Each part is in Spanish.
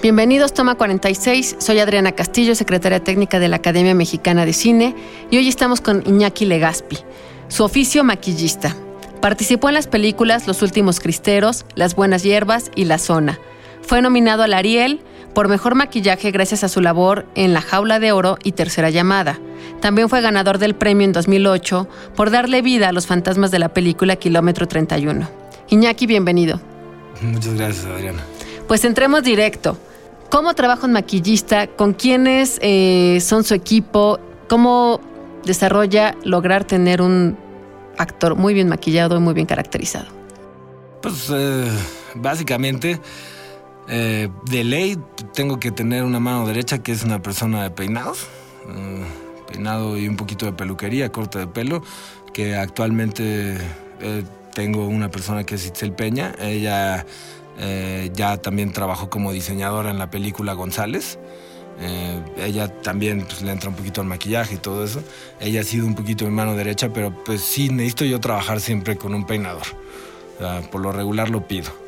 Bienvenidos, toma 46. Soy Adriana Castillo, secretaria técnica de la Academia Mexicana de Cine, y hoy estamos con Iñaki Legaspi. Su oficio maquillista. Participó en las películas Los Últimos Cristeros, Las Buenas Hierbas y La Zona. Fue nominado al Ariel por mejor maquillaje gracias a su labor en La Jaula de Oro y Tercera Llamada. También fue ganador del premio en 2008 por darle vida a los fantasmas de la película Kilómetro 31. Iñaki, bienvenido. Muchas gracias, Adriana. Pues entremos directo. ¿Cómo trabaja un maquillista? ¿Con quiénes eh, son su equipo? ¿Cómo desarrolla lograr tener un actor muy bien maquillado y muy bien caracterizado? Pues eh, básicamente, eh, de ley tengo que tener una mano derecha que es una persona de peinados, peinado y un poquito de peluquería, corte de pelo, que actualmente tengo una persona que es Itzel Peña. Ella eh, ya también trabajó como diseñadora en la película González. Eh, ella también pues, le entra un poquito al maquillaje y todo eso. Ella ha sido un poquito mi mano derecha, pero pues sí, necesito yo trabajar siempre con un peinador. por lo regular lo pido.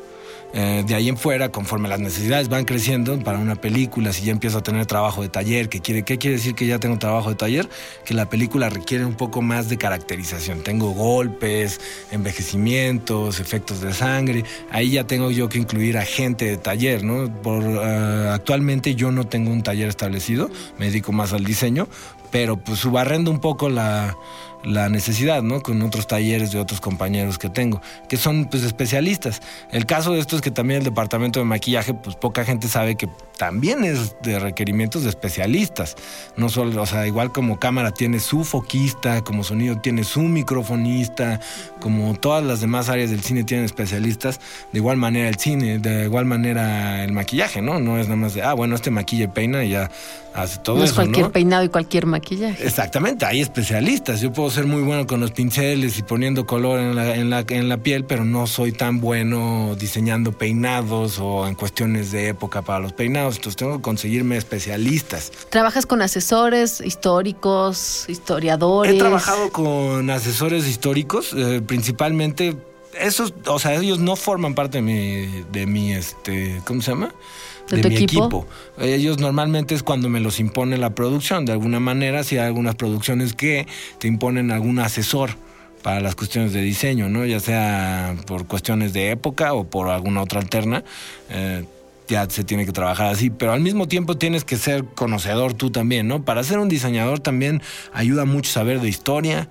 Eh, de ahí en fuera, conforme las necesidades van creciendo para una película, si ya empiezo a tener trabajo de taller, ¿qué quiere, ¿qué quiere decir que ya tengo trabajo de taller? Que la película requiere un poco más de caracterización. Tengo golpes, envejecimientos, efectos de sangre. Ahí ya tengo yo que incluir a gente de taller, ¿no? Por, eh, actualmente yo no tengo un taller establecido, me dedico más al diseño, pero pues subarrendo un poco la la necesidad, ¿no? Con otros talleres de otros compañeros que tengo, que son pues especialistas. El caso de esto es que también el departamento de maquillaje, pues poca gente sabe que también es de requerimientos de especialistas. No solo, o sea, igual como cámara tiene su foquista, como sonido tiene su microfonista, como todas las demás áreas del cine tienen especialistas, de igual manera el cine, de igual manera el maquillaje, ¿no? No es nada más de, ah, bueno, este maquilla y peina y ya hace todo no eso. Es cualquier peinado y cualquier maquillaje. Exactamente, hay especialistas. Yo puedo ser muy bueno con los pinceles y poniendo color en la, en la, en la piel, pero no soy tan bueno diseñando peinados o en cuestiones de época para los peinados. Entonces tengo que conseguirme especialistas. ¿Trabajas con asesores históricos, historiadores? He trabajado con asesores históricos, eh, principalmente esos, o sea, ellos no forman parte de mi, de mi, este, ¿cómo se llama? De, mi equipo? Ellos normalmente es cuando me los impone la producción. De alguna manera, si hay algunas producciones que te imponen algún asesor para las cuestiones de diseño, ¿no? Ya sea por cuestiones de época o por alguna otra alterna. Eh, ya se tiene que trabajar así, pero al mismo tiempo tienes que ser conocedor tú también, ¿no? Para ser un diseñador también ayuda mucho saber de historia,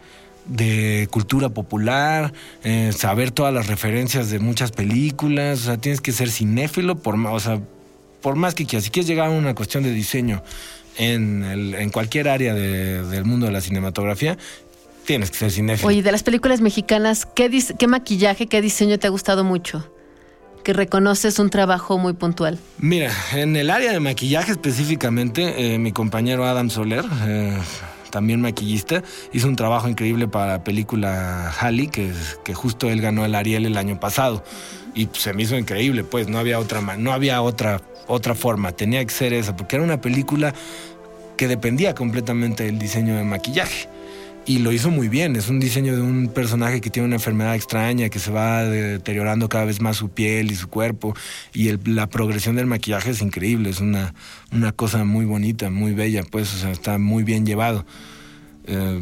de cultura popular, eh, saber todas las referencias de muchas películas, o sea, tienes que ser cinéfilo, por, o sea, por más que quieras, si quieres llegar a una cuestión de diseño en, en cualquier área del mundo de la cinematografía, tienes que ser cinéfilo. Oye, de las películas mexicanas, ¿qué, ¿qué maquillaje, qué diseño te ha gustado mucho? que reconoces un trabajo muy puntual? Mira, en el área de maquillaje específicamente, eh, mi compañero Adam Soler, eh, también maquillista, hizo un trabajo increíble para la película Halley, que, que justo él ganó el Ariel el año pasado. Y se me hizo increíble, pues no había otra, no había otra otra forma, tenía que ser esa, porque era una película que dependía completamente del diseño de maquillaje. Y lo hizo muy bien, es un diseño de un personaje que tiene una enfermedad extraña, que se va deteriorando cada vez más su piel y su cuerpo, y la progresión del maquillaje es increíble, es una, una cosa muy bonita, muy bella, pues, o sea, está muy bien llevado. Eh,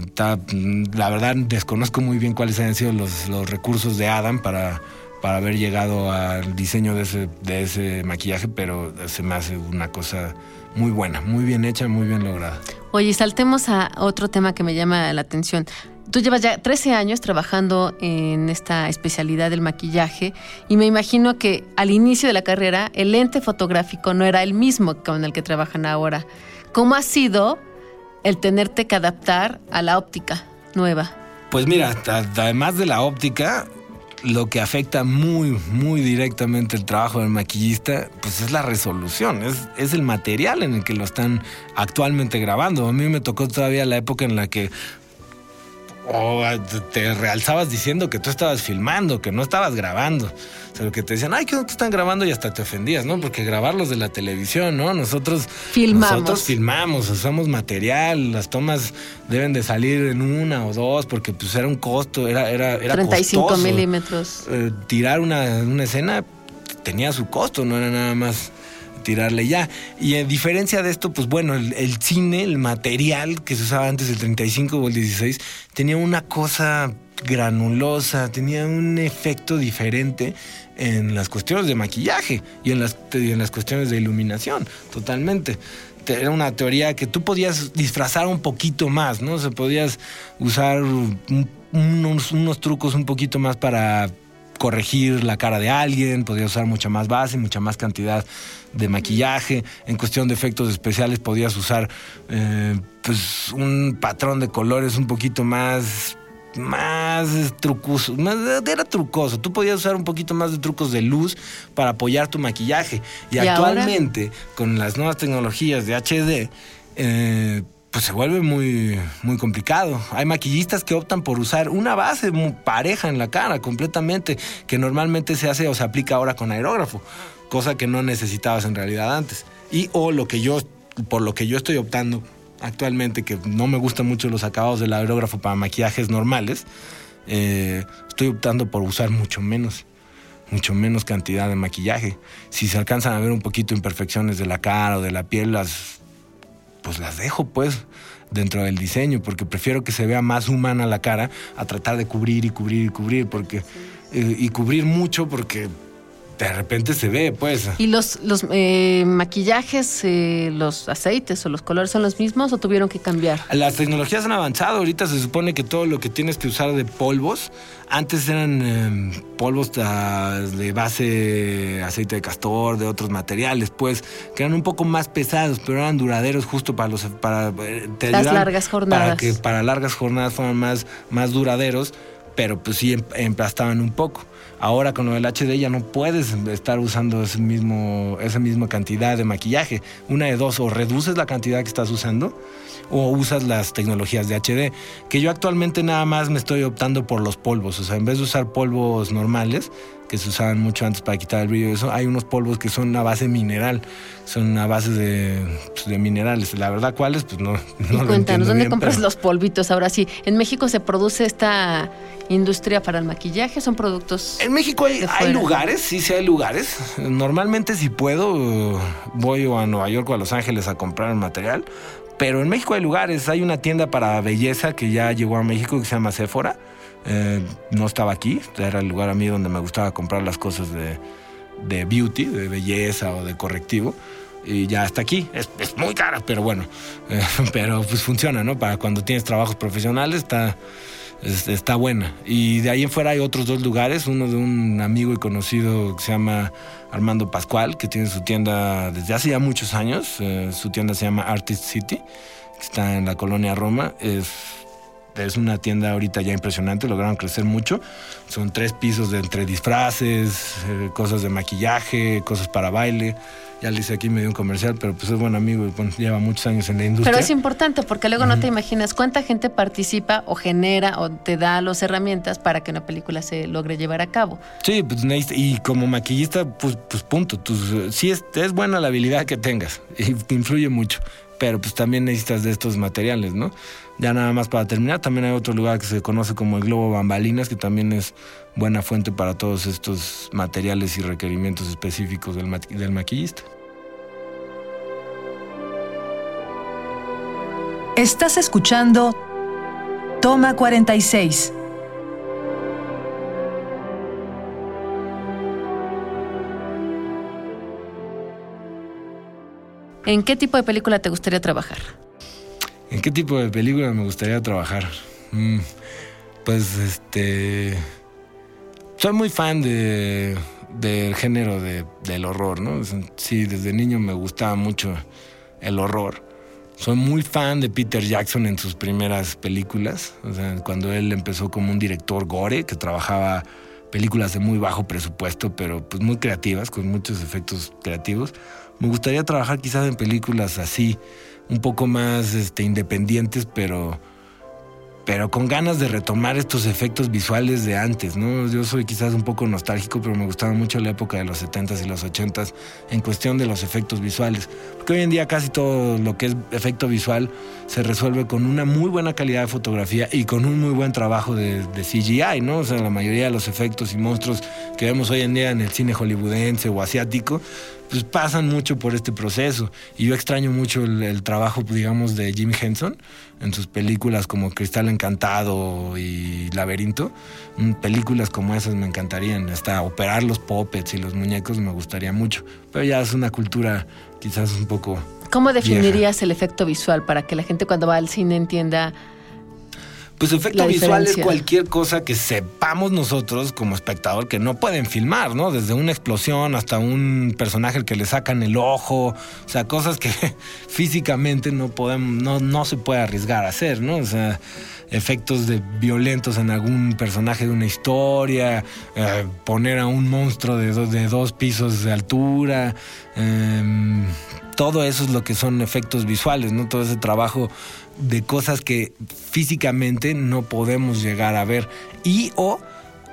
la verdad desconozco muy bien cuáles han sido los, los recursos de Adam para, para haber llegado al diseño de ese, de ese maquillaje, pero se me hace una cosa muy buena, muy bien hecha, muy bien lograda. Oye, saltemos a otro tema que me llama la atención. Tú llevas ya 13 años trabajando en esta especialidad del maquillaje y me imagino que al inicio de la carrera el lente fotográfico no era el mismo con el que trabajan ahora. ¿Cómo ha sido el tenerte que adaptar a la óptica nueva? Pues mira, además de la óptica, lo que afecta muy, muy directamente el trabajo del maquillista, pues es la resolución, es, es, el material en el que lo están actualmente grabando. A mí me tocó todavía la época en la que o te realzabas diciendo que tú estabas filmando, que no estabas grabando. O sea, que te decían, ay, que no te están grabando y hasta te ofendías, ¿no? Porque grabarlos de la televisión, ¿no? Nosotros filmamos. Nosotros filmamos, usamos material, las tomas deben de salir en una o dos, porque pues era un costo, era, era, era 35 milímetros. Eh, tirar una, una escena tenía su costo, no era nada más tirarle ya. Y en diferencia de esto, pues bueno, el, cine, el material que se usaba antes, el 35 o el 16, tenía una cosa granulosa, tenía un efecto diferente en las cuestiones de maquillaje y en las, en las cuestiones de iluminación, totalmente era una teoría que tú podías disfrazar un poquito más, ¿no? se podías usar unos, unos, trucos un poquito más para corregir la cara de alguien, podía usar mucha más base, mucha más cantidad de maquillaje. En cuestión de efectos especiales podías usar eh, pues un patrón de colores un poquito más más trucoso, era trucoso. Tú podías usar un poquito más de trucos de luz para apoyar tu maquillaje. Y, actualmente, con las nuevas tecnologías de HD, eh, pues se vuelve muy, muy complicado. Hay maquillistas que optan por usar una base pareja en la cara completamente, que normalmente se hace o se aplica ahora con aerógrafo, cosa que no necesitabas en realidad antes. Y o lo que yo, por lo que yo estoy optando actualmente, que no me gustan mucho los acabados del aerógrafo para maquillajes normales, eh, estoy optando por usar mucho menos mucho menos cantidad de maquillaje. Si se alcanzan a ver un poquito imperfecciones de la cara o de la piel, las pues las dejo pues dentro del diseño, porque prefiero que se vea más humana la cara a tratar de cubrir y cubrir y cubrir, porque eh, y cubrir mucho porque de repente se ve, pues. ¿Y los, los eh, maquillajes, eh, los aceites o los colores son los mismos o tuvieron que cambiar? Las tecnologías han avanzado. Ahorita se supone que todo lo que tienes que usar de polvos, antes eran em, polvos de base aceite de castor, de otros materiales, pues, que eran un poco más pesados, pero eran duraderos justo para los para eh, las largas jornadas. Para que para largas jornadas fueran más, más duraderos, pero pues sí em, emplastaban un poco. Ahora con el HD ya no puedes estar usando esa misma cantidad de maquillaje. Una de dos, o reduces la cantidad que estás usando o usas las tecnologías de HD. Que yo actualmente nada más me estoy optando por los polvos. O sea, en vez de usar polvos normales, que se usaban mucho antes para quitar el brillo, eso, hay unos polvos que son a base mineral, son a base de, pues, de minerales. La verdad, ¿cuáles? Pues no. no y cuéntanos, ¿dónde compras los polvitos? Ahora sí, ¿en México se produce esta industria para el maquillaje? ¿Son productos? En México hay, hay lugares, sí, sí hay lugares. Normalmente, si puedo, voy a Nueva York o a Los Ángeles a comprar el material. Pero en México hay lugares, hay una tienda para belleza que ya llegó a México que se llama Sephora eh, no estaba aquí, era el lugar a mí donde me gustaba comprar las cosas de, beauty, de belleza o de correctivo. Y ya está aquí. Es, muy cara, pero bueno. Eh, pero pues funciona, ¿no? Para cuando tienes trabajos profesionales está, está buena. Y de ahí en fuera hay otros dos lugares. Uno de un amigo y conocido que se llama Armando Pascual, que tiene su tienda desde hace ya muchos años. Eh, su tienda se llama Artist City, que está en la colonia Roma. Es es una tienda ahorita ya impresionante, lograron crecer mucho. Son tres pisos de entre disfraces, eh, cosas de maquillaje, cosas para baile. Ya le hice aquí medio un comercial, pero pues es buen amigo y lleva muchos años en la industria. Pero es importante porque luego no te imaginas cuánta gente participa o genera o te da las herramientas para que una película se logre llevar a cabo. Sí, pues y como maquillista, pues, pues punto. sí es, es buena la habilidad que tengas y influye mucho, pero pues también necesitas de estos materiales, ¿no? Ya nada más para terminar, también hay otro lugar que se conoce como el Globo Bambalinas, que también es buena fuente para todos estos materiales y requerimientos específicos del, del maquillista. Estás escuchando Toma 46. ¿En qué tipo de película te gustaría trabajar? ¿En qué tipo de película me gustaría trabajar? Mm, pues este soy muy fan de del género de, del horror, ¿no? Sí, desde niño me gustaba mucho el horror. Soy muy fan de Peter Jackson en sus primeras películas, o sea, cuando él empezó como un director gore que trabajaba películas de muy bajo presupuesto, pero pues muy creativas, con muchos efectos creativos. Me gustaría trabajar quizás en películas así, un poco más este, independientes, pero pero con ganas de retomar estos efectos visuales de antes, ¿no? Yo soy quizás un poco nostálgico, pero me gustaba mucho la época de los 70s y los 80s en cuestión de los efectos visuales. Porque hoy en día casi todo lo que es efecto visual se resuelve con una muy buena calidad de fotografía y con un muy buen trabajo de, de CGI, ¿no? O sea, la mayoría de los efectos y monstruos que vemos hoy en día en el cine hollywoodense o asiático pues pasan mucho por este proceso. Y yo extraño mucho el, trabajo, digamos, de Jim Henson en sus películas como Cristal Encantado y Laberinto. Mm, películas como esas me encantarían. Hasta operar los puppets y los muñecos me gustaría mucho. Pero ya es una cultura quizás un poco. ¿Cómo definirías el efecto visual para que la gente cuando va al cine entienda pues efecto visual es cualquier cosa que sepamos nosotros como espectador que no pueden filmar, ¿no? Desde una explosión hasta un personaje al que le sacan el ojo, o sea, cosas que físicamente no podemos, no, no se puede arriesgar a hacer, ¿no? O sea, efectos de violentos en algún personaje de una historia, eh, poner a un monstruo de, de dos pisos de altura, eh, todo eso es lo que son efectos visuales, ¿no? Todo ese trabajo de cosas que físicamente no podemos llegar a ver. Y o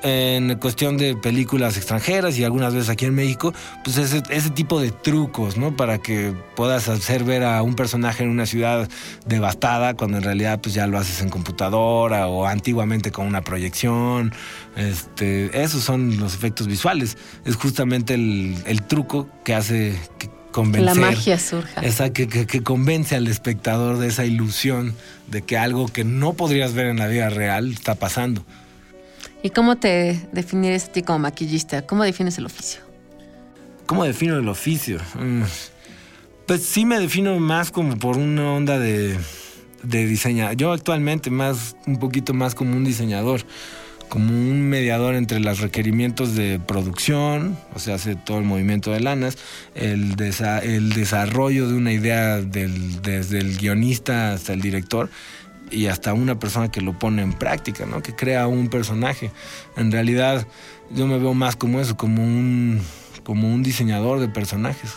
en cuestión de películas extranjeras y algunas veces aquí en México, pues ese, ese, tipo de trucos, ¿no? Para que puedas hacer ver a un personaje en una ciudad devastada cuando en realidad pues ya lo haces en computadora o antiguamente con una proyección. Este, esos son los efectos visuales. Es justamente el, el truco que hace que, convencer. La magia surja. Esa que, que, convence al espectador de esa ilusión de que algo que no podrías ver en la vida real está pasando. ¿Y cómo te definirías a ti como maquillista? ¿Cómo defines el oficio? ¿Cómo defino el oficio? Mm, pues sí me defino más como por una onda de, de diseñar. Yo actualmente más, un poquito más como un diseñador como un mediador entre los requerimientos de producción, o sea, hace todo el movimiento de lanas, el, el desarrollo de una idea desde el guionista hasta el director y hasta una persona que lo pone en práctica, ¿no? que crea un personaje. En realidad yo me veo más como eso, como un, como un diseñador de personajes.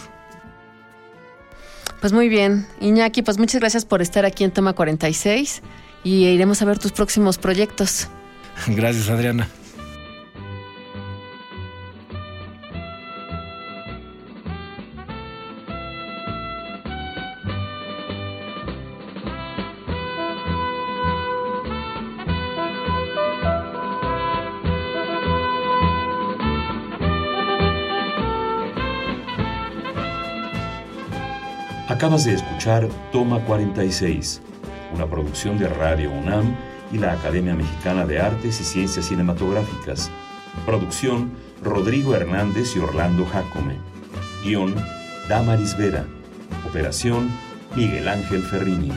Pues muy bien, Iñaki, pues muchas gracias por estar aquí en Toma 46 y iremos a ver tus próximos proyectos. Gracias, Adriana. De escuchar Toma 46, una producción de Radio UNAM y la Academia Mexicana de Artes y Ciencias Cinematográficas. Producción, Rodrigo Hernández y Orlando Jacome. Guión, Damaris Vera. Operación, Miguel Ángel Ferrini.